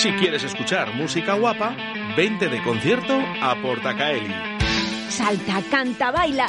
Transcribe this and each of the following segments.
Si quieres escuchar música guapa, vente de concierto a Portacaeli. Salta, canta, baila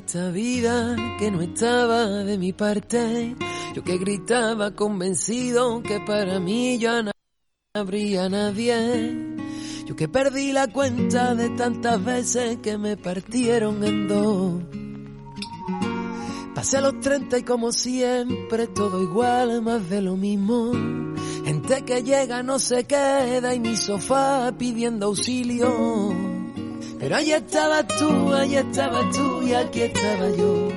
Esta vida que no estaba de mi parte. Yo que gritaba convencido que para mí ya no habría nadie. Yo que perdí la cuenta de tantas veces que me partieron en dos. Pasé los 30 y como siempre todo igual, más de lo mismo. Gente que llega no se queda y mi sofá pidiendo auxilio. Pero ahí estabas tú, ahí estabas tú y aquí estaba yo.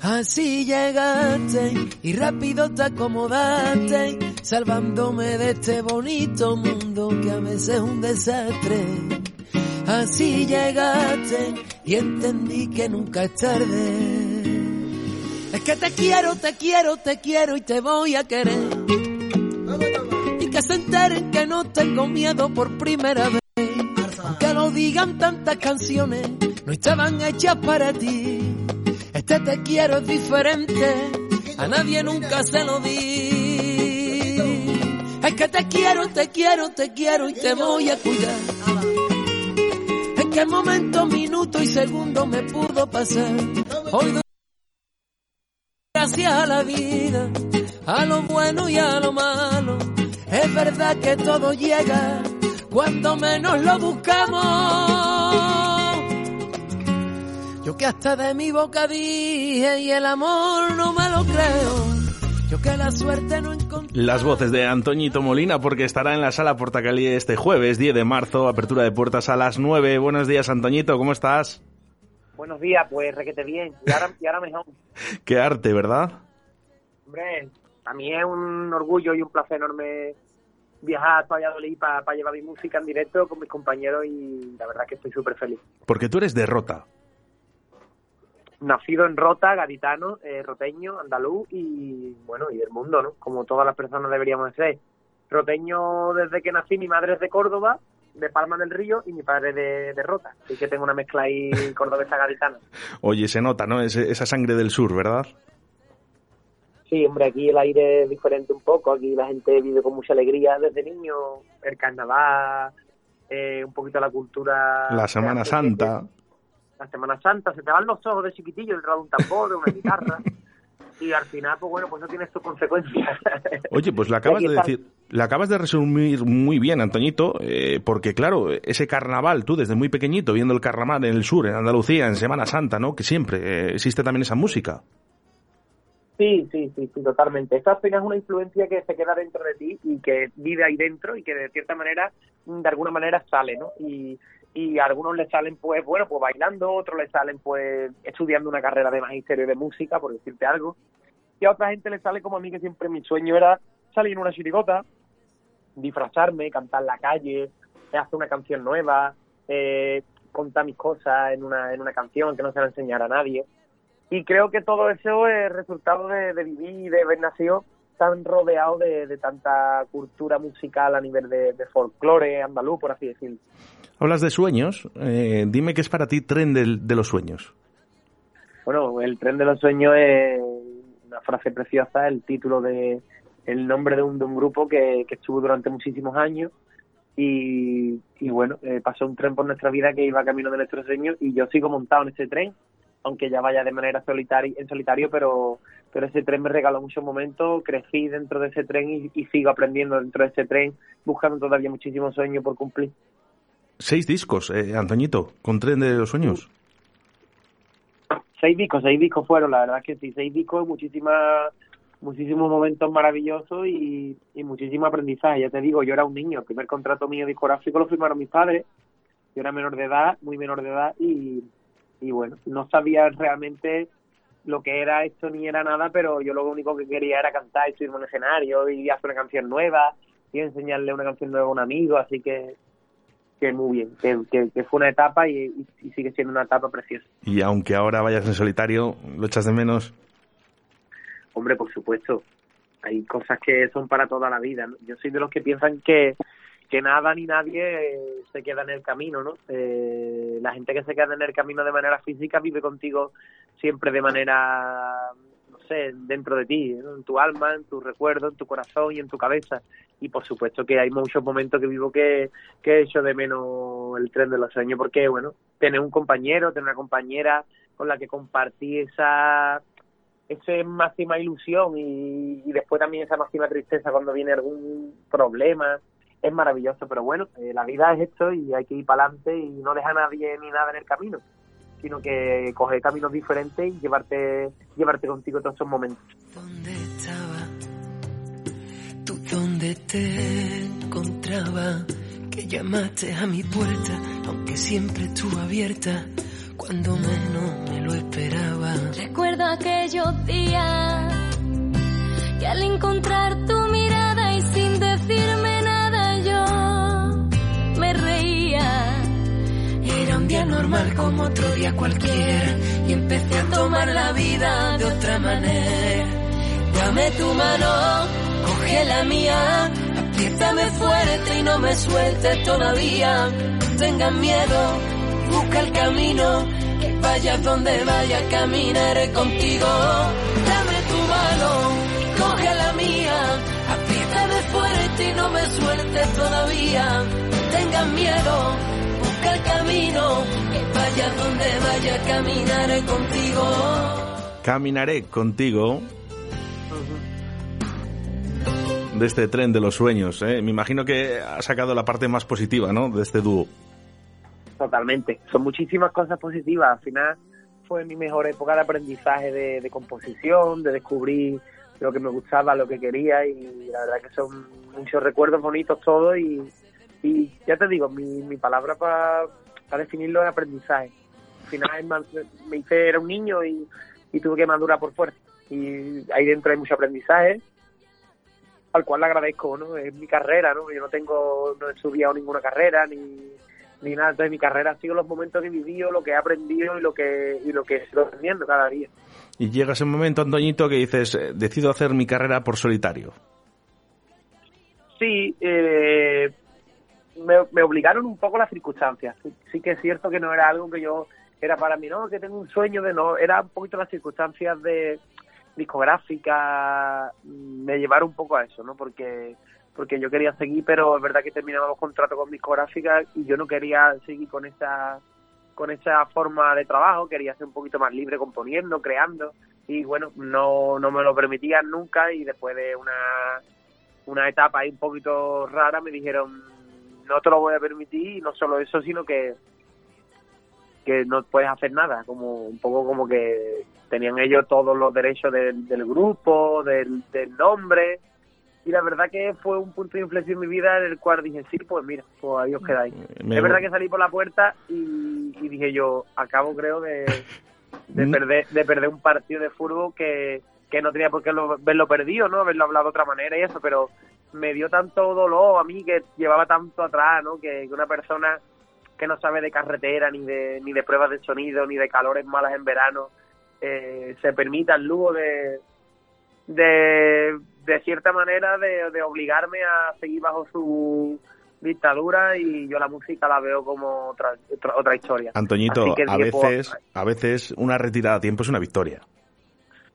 Así llegaste y rápido te acomodaste, salvándome de este bonito mundo que a veces es un desastre. Así llegaste y entendí que nunca es tarde. Es que te quiero, te quiero, te quiero y te voy a querer. Y que se enteren que no tengo miedo por primera vez digan tantas canciones, no estaban hechas para ti. Este te quiero es diferente, a nadie nunca se lo di. Es que te quiero, te quiero, te quiero y te voy a cuidar. En qué momento, minuto y segundo me pudo pasar. Hoy gracias a la vida, a lo bueno y a lo malo. Es verdad que todo llega cuando menos lo buscamos. Yo que hasta de mi boca dije y el amor no me lo creo. Yo que la suerte no encontré. Las voces de Antoñito Molina, porque estará en la sala Portacalí este jueves, 10 de marzo, apertura de puertas a las 9. Buenos días, Antoñito, ¿cómo estás? Buenos días, pues requete bien. Y ahora, y ahora mejor. Qué arte, ¿verdad? Hombre, a mí es un orgullo y un placer enorme viajar a Valladolid para llevar mi música en directo con mis compañeros y la verdad que estoy súper feliz. Porque tú eres de Rota. Nacido en Rota, gaditano, eh, roteño, andaluz y bueno, y del mundo, ¿no? Como todas las personas deberíamos ser. Roteño desde que nací, mi madre es de Córdoba, de Palma del Río y mi padre de, de Rota. Así que tengo una mezcla ahí cordobesa gaditana. Oye, se nota, ¿no? esa sangre del sur, ¿verdad? Sí, hombre, aquí el aire es diferente un poco, aquí la gente vive con mucha alegría desde niño, el carnaval, eh, un poquito la cultura... La Semana Santa. La Semana Santa, se te van los ojos de chiquitillo detrás de un tambor, de una guitarra, y al final, pues bueno, pues no tienes tus consecuencias. Oye, pues le acabas de decir, le acabas de resumir muy bien, Antoñito, eh, porque claro, ese carnaval, tú desde muy pequeñito, viendo el carnaval en el sur, en Andalucía, en Semana Santa, ¿no? Que siempre eh, existe también esa música. Sí, sí, sí, sí, totalmente. Esta apenas es una influencia que se queda dentro de ti y que vive ahí dentro y que de cierta manera, de alguna manera sale, ¿no? Y, y a algunos le salen pues, bueno, pues bailando, otros le salen pues estudiando una carrera de magisterio de música, por decirte algo. Y a otra gente le sale como a mí que siempre mi sueño era salir en una chirigota, disfrazarme, cantar en la calle, hacer una canción nueva, eh, contar mis cosas en una, en una canción que no se la enseñara a nadie. Y creo que todo eso es resultado de, vivir y de haber nacido tan rodeado de, tanta cultura musical a nivel de, folclore andaluz, por así decirlo. Hablas de sueños. Eh, dime qué es para ti Tren de, los Sueños. Bueno, el Tren de los Sueños es una frase preciosa, el título de el nombre de un, de un grupo que, estuvo durante muchísimos años y, bueno, eh, pasó un tren por nuestra vida que iba camino de nuestros sueños y yo sigo montado en ese tren aunque ya vaya de manera solitaria, en solitario, pero, pero ese tren me regaló muchos momentos, crecí dentro de ese tren y, sigo aprendiendo dentro de ese tren, buscando todavía muchísimos sueños por cumplir. Seis discos, eh, Antoñito, con Tren de los Sueños. seis discos, seis discos fueron, la verdad que sí, seis discos, muchísimas muchísimos momentos maravillosos y, y muchísimo aprendizaje. Ya te digo, yo era un niño, el primer contrato mío discográfico lo firmaron mis padres, yo era menor de edad, muy menor de edad y, y bueno, no sabía realmente lo que era esto ni era nada, pero yo lo único que quería era cantar y subirme en un escenario y hacer una canción nueva y enseñarle una canción nueva a un amigo, así que que muy bien, que, que, fue una etapa y, y, sigue siendo una etapa preciosa. Y aunque ahora vayas en solitario, ¿lo echas de menos? Hombre, por supuesto, hay cosas que son para toda la vida. Yo soy de los que piensan que, que nada ni nadie se queda en el camino, ¿no? Eh, la gente que se queda en el camino de manera física vive contigo siempre de manera dentro de ti, en tu alma, en tu recuerdo, en tu corazón y en tu cabeza. Y por supuesto que hay muchos momentos que vivo que, que he hecho de menos el tren de los sueños, porque, bueno, tener un compañero, tener una compañera con la que compartí esa esa máxima ilusión y, después también esa máxima tristeza cuando viene algún problema es maravilloso, pero bueno, eh, la vida es esto y hay que ir para adelante y no deja a nadie ni nada en el camino sino que coger caminos diferentes y llevarte, llevarte contigo todos esos momentos. ¿Dónde estaba? ¿Tú dónde te encontraba? Que llamaste a mi puerta, aunque siempre estuvo abierta, cuando menos me lo esperaba. Recuerdo aquellos días que al encontrar tu como otro día cualquiera y empecé a tomar la vida de otra manera. Dame tu mano, coge la mía, apriétame fuerte y no me sueltes todavía. No tengas miedo, busca el camino, que vayas donde vaya, caminaré contigo. Dame tu mano, coge la mía, apriétame fuerte y no me sueltes todavía. No tengas miedo el camino, vaya donde vaya, caminaré contigo. Caminaré contigo. De este tren de los sueños, ¿eh? me imagino que ha sacado la parte más positiva, ¿no? De este dúo. Totalmente, son muchísimas cosas positivas. Al final fue mi mejor época de aprendizaje de, de composición, de descubrir lo que me gustaba, lo que quería y la verdad que son muchos recuerdos bonitos todos y, y ya te digo, mi, mi palabra para definirlo es aprendizaje. Al final me hice, era un niño y, tuve que madurar por fuerza. Y ahí dentro hay mucho aprendizaje, al cual le agradezco, ¿no? Es mi carrera, ¿no? Yo no tengo, no he estudiado ninguna carrera ni, ni nada. Entonces mi carrera ha sido los momentos que he vivido, lo que he aprendido y lo que, y lo que estoy aprendiendo cada día. Y llega ese momento, Antoñito, que dices, eh, decido hacer mi carrera por solitario. Sí, eh, me, obligaron un poco las circunstancias. Sí, que es cierto que no era algo que yo era para mí, no, que tengo un sueño de no, era un poquito las circunstancias de discográfica, me llevaron un poco a eso, ¿no? Porque porque yo quería seguir, pero es verdad que terminaba los contratos con discográfica y yo no quería seguir con esa con esa forma de trabajo, quería ser un poquito más libre componiendo, creando y bueno, no, no me lo permitían nunca y después de una, una etapa ahí un poquito rara me dijeron no te lo voy a permitir y no solo eso, sino que que no puedes hacer nada, como un poco como que tenían ellos todos los derechos del, grupo, del, del nombre, y la verdad que fue un punto de inflexión en mi vida en el cual dije, sí, pues mira, pues ahí os quedáis. Es verdad que salí por la puerta y, dije yo, acabo creo de, de, perder, de perder un partido de fútbol que, que no tenía por qué lo, verlo perdido, ¿no? Haberlo hablado de otra manera y eso, pero me dio tanto dolor a mí que llevaba tanto atrás, ¿no? Que, una persona que no sabe de carretera, ni de, ni de pruebas de sonido, ni de calores malas en verano, eh, se permita el lujo de, de, de cierta manera, de, de obligarme a seguir bajo su dictadura y yo la música la veo como otra, otra, historia. Antoñito, a veces, a veces una retirada a tiempo es una victoria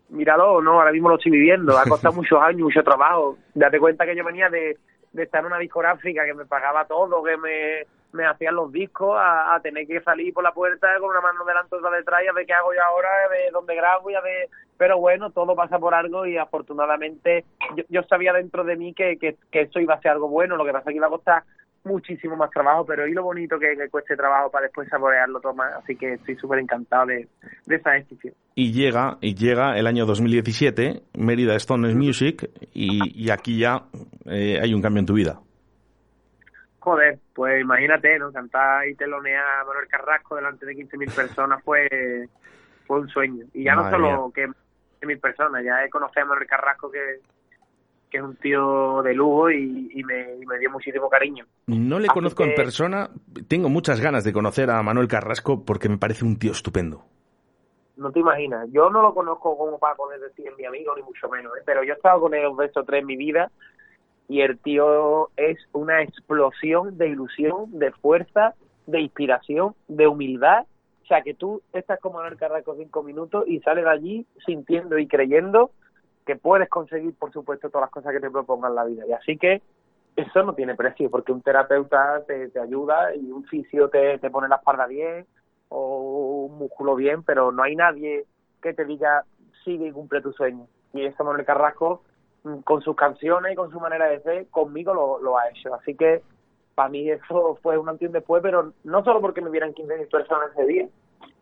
míralo, no, ahora mismo lo estoy viviendo, ha costado muchos años, mucho trabajo. Date cuenta que yo venía de, de estar en una discográfica que me pagaba todo, que me, me hacían los discos, a, tener que salir por la puerta con una mano delante y otra detrás, y a ver qué hago yo ahora, de dónde grabo, ya de... Pero bueno, todo pasa por algo y afortunadamente yo, yo sabía dentro de mí que, que, que, eso iba a ser algo bueno, lo que pasa es que iba a costar muchísimo más trabajo, pero y lo bonito que, que cueste trabajo para después saborearlo todo más, así que estoy súper encantado de, de, esa decisión. Y llega, y llega el año 2017, Mérida Stones Music, y, y aquí ya eh, hay un cambio en tu vida. Joder, pues imagínate, ¿no? Cantar y telonear a Manuel Carrasco delante de 15.000 personas fue, fue un sueño. Y ya Madre no solo mía. que mil personas, ya he conocido a Manuel Carrasco que que es un tío de lujo y, y, me, y, me, dio muchísimo cariño. No le Así conozco que, en persona, tengo muchas ganas de conocer a Manuel Carrasco porque me parece un tío estupendo. No te imaginas, yo no lo conozco como para poder decir mi amigo, ni mucho menos, ¿eh? pero yo he estado con él un beso tres en mi vida y el tío es una explosión de ilusión, de fuerza, de inspiración, de humildad. O sea, que tú estás como Manuel Carrasco cinco minutos y sales de allí sintiendo y creyendo que puedes conseguir, por supuesto, todas las cosas que te propongan la vida. Y así que eso no tiene precio, porque un terapeuta te, te ayuda y un fisio te, te, pone la espalda bien o un músculo bien, pero no hay nadie que te diga sigue y cumple tu sueño. Y eso Manuel Carrasco, con sus canciones y con su manera de ser, conmigo lo, lo ha hecho. Así que para mí eso fue un antes y un después, pero no solo porque me vieran 15.000 personas ese día,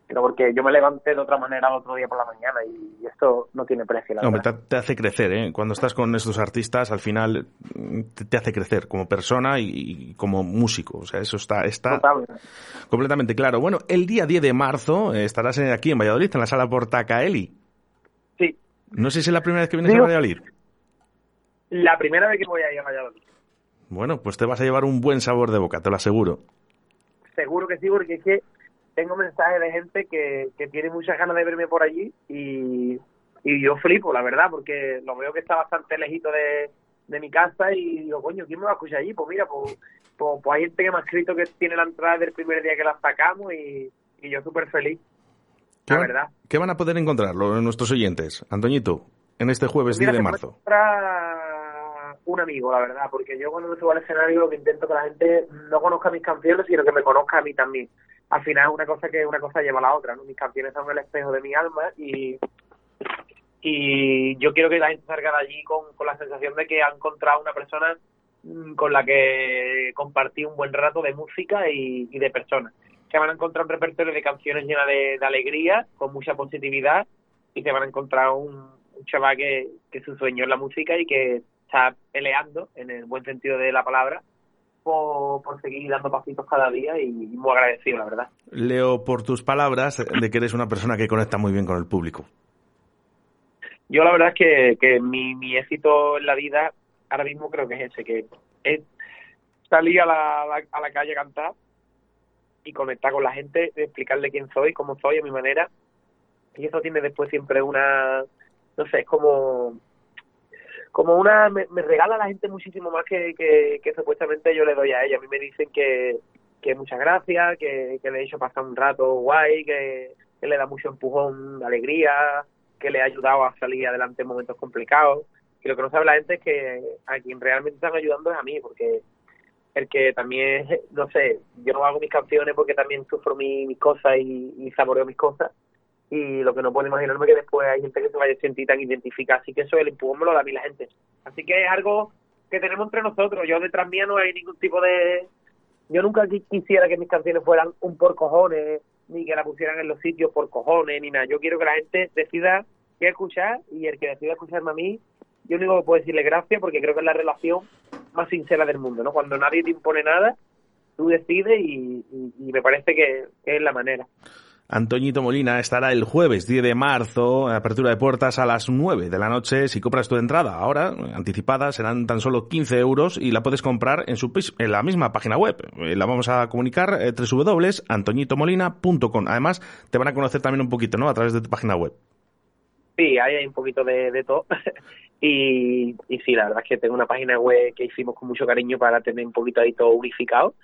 sino porque yo me levanté de otra manera el otro día por la mañana y, y esto no tiene precio. La Hombre, te, te, hace crecer, ¿eh? Cuando estás con estos artistas, al final te, te hace crecer como persona y, y, como músico. O sea, eso está, está completamente claro. Bueno, el día 10 de marzo eh, estarás aquí en Valladolid, en la sala Portacaeli. Sí. No sé si es la primera vez que vienes a Valladolid. La primera vez que voy a ir a Valladolid. Bueno, pues te vas a llevar un buen sabor de boca, te lo aseguro. Seguro que sí, porque es que tengo mensajes de gente que, que tiene muchas ganas de verme por allí y, y yo flipo, la verdad, porque lo veo que está bastante lejito de, de mi casa y digo, coño, ¿quién me va a escuchar allí? Pues mira, pues, pues, pues hay gente que me ha escrito que tiene la entrada del primer día que la sacamos y, y yo súper feliz, la van, verdad. ¿Qué van a poder encontrar nuestros oyentes, Antoñito, en este jueves pues mira, 10 de marzo? un amigo, la verdad, porque yo cuando me subo al escenario lo que intento que la gente no conozca mis canciones, sino que me conozca a mí también al final es una cosa que una cosa lleva a la otra, ¿no? Mis canciones son el espejo de mi alma y y yo quiero que la gente salga de allí con, con la sensación de que ha encontrado una persona con la que compartir un buen rato de música y, y de personas. Que van a encontrar un repertorio de canciones llena de, de, alegría, con mucha positividad, y se van a encontrar un, un chaval que, que su sueño es la música y que está peleando, en el buen sentido de la palabra, por, por, seguir dando pasitos cada día y muy agradecido, la verdad. Leo por tus palabras de que eres una persona que conecta muy bien con el público. Yo la verdad es que, que mi, mi éxito en la vida ahora mismo creo que es ese, que es salir a la, a la, a la calle a cantar y conectar con la gente, explicarle quién soy, cómo soy, a mi manera. Y eso tiene después siempre una, no sé, es como como una me, me, regala a la gente muchísimo más que, que, supuestamente yo le doy a ella. A mí me dicen que, que muchas gracias, que, que le he hecho pasar un rato guay, que, le da mucho empujón alegría, que le ha ayudado a salir adelante en momentos complicados. Y lo que no sabe la gente es que a quien realmente están ayudando es a mí, porque el que también, no sé, yo no hago mis canciones porque también sufro mis, mis cosas y, y saboreo mis cosas y lo que no puedo imaginarme que después hay gente que se vaya a sentir tan identificada. Así que eso el empujón me lo da a mí la gente. Así que es algo que tenemos entre nosotros. Yo detrás mía no hay ningún tipo de... Yo nunca quisiera que mis canciones fueran un por cojones, ni que la pusieran en los sitios por cojones, ni nada. Yo quiero que la gente decida qué escuchar y el que decida escucharme a mí, yo único que puedo decirle gracias porque creo que es la relación más sincera del mundo, ¿no? Cuando nadie te impone nada, tú decides y, y, y me parece que, que es la manera. Antoñito Molina estará el jueves 10 de marzo, apertura de puertas a las 9 de la noche. Si compras tu entrada ahora, anticipada, serán tan solo 15 euros y la puedes comprar en, su, en la misma página web. La vamos a comunicar eh, www.antoñitomolina.com. Además, te van a conocer también un poquito, ¿no? A través de tu página web. Sí, hay un poquito de, de todo. y, y sí, la verdad es que tengo una página web que hicimos con mucho cariño para tener un poquito ahí todo unificado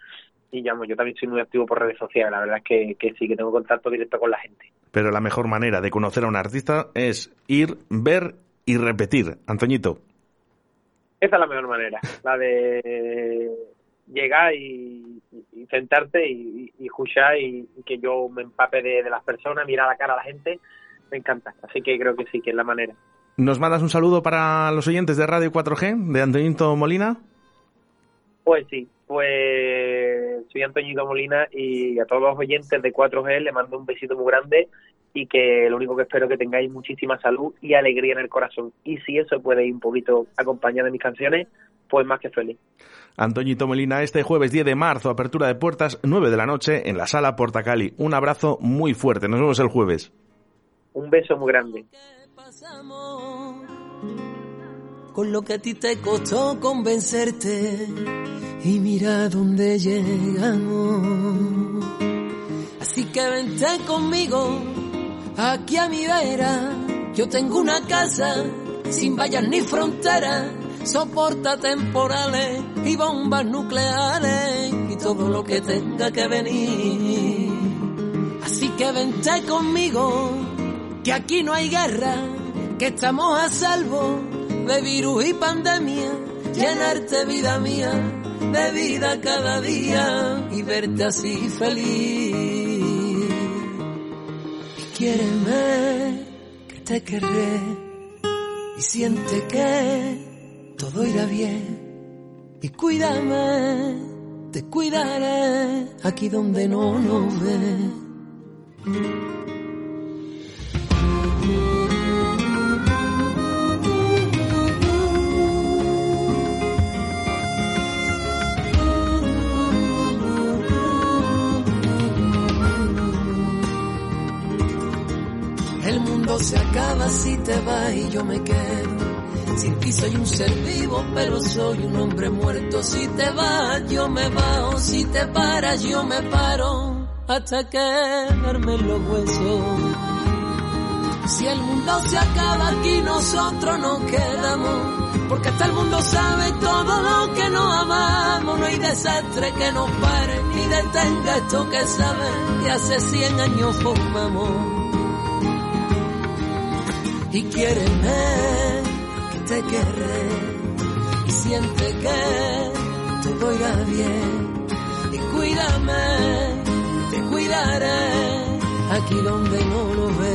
y llamo, yo también soy muy activo por redes sociales, la verdad es que, que, sí, que tengo contacto directo con la gente. Pero la mejor manera de conocer a un artista es ir, ver y repetir. Antoñito. Esa es la mejor manera, la de llegar y, y sentarte y, y, escuchar y, que yo me empape de, de las personas, mirar la cara a la gente, me encanta. Así que creo que sí, que es la manera. ¿Nos mandas un saludo para los oyentes de Radio 4G, de Antoñito Molina? Pues sí, pues soy Antoñito Molina y a todos los oyentes de 4G le mando un besito muy grande y que lo único que espero es que tengáis muchísima salud y alegría en el corazón. Y si eso puede ir un poquito acompañado de mis canciones, pues más que feliz. Antoñito Molina, este jueves 10 de marzo, apertura de puertas, 9 de la noche, en la sala Portacali. Un abrazo muy fuerte. Nos vemos el jueves. Un beso muy grande. Con lo que a ti te costó convencerte y mira dónde llegamos. Así que vente conmigo aquí a mi vera. Yo tengo una casa sin vallas ni fronteras, soporta temporales y bombas nucleares y todo lo que tenga que venir. Así que vente conmigo, que aquí no hay guerra, que estamos a salvo de virus y pandemia, llenarte vida mía de vida cada día y verte así feliz. Y quiéreme, que te querré y siente que todo irá bien. Y cuídame, te cuidaré aquí donde no nos ve. Mundo se acaba si te vas y yo me quedo. Sin ti soy un ser vivo, pero soy un hombre muerto. Si te vas, yo me bajo. Si te paras, yo me paro. Hasta quedarme en los huesos. Si el mundo se acaba aquí, nosotros nos quedamos. Porque hasta el mundo sabe todo lo que nos amamos. No hay desastre que nos pare ni detenga esto que sabe que hace cien años formamos. Y quiéreme, que te querré. Y siente que todo irá bien. Y cuídame, te cuidaré aquí donde no lo ves.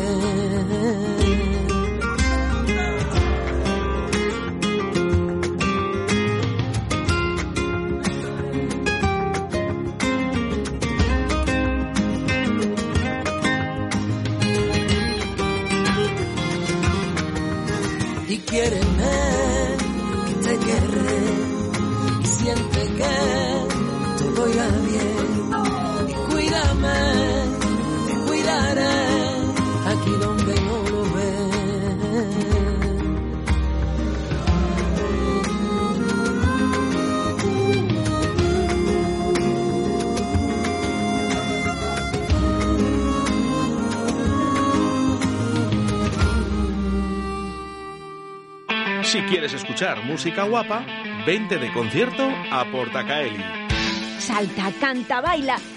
Y quiéreme, que te querré y siente que todo irá bien. Y cuídame, te cuidaré Si quieres escuchar música guapa, vente de concierto a Portacaeli. Salta, canta, baila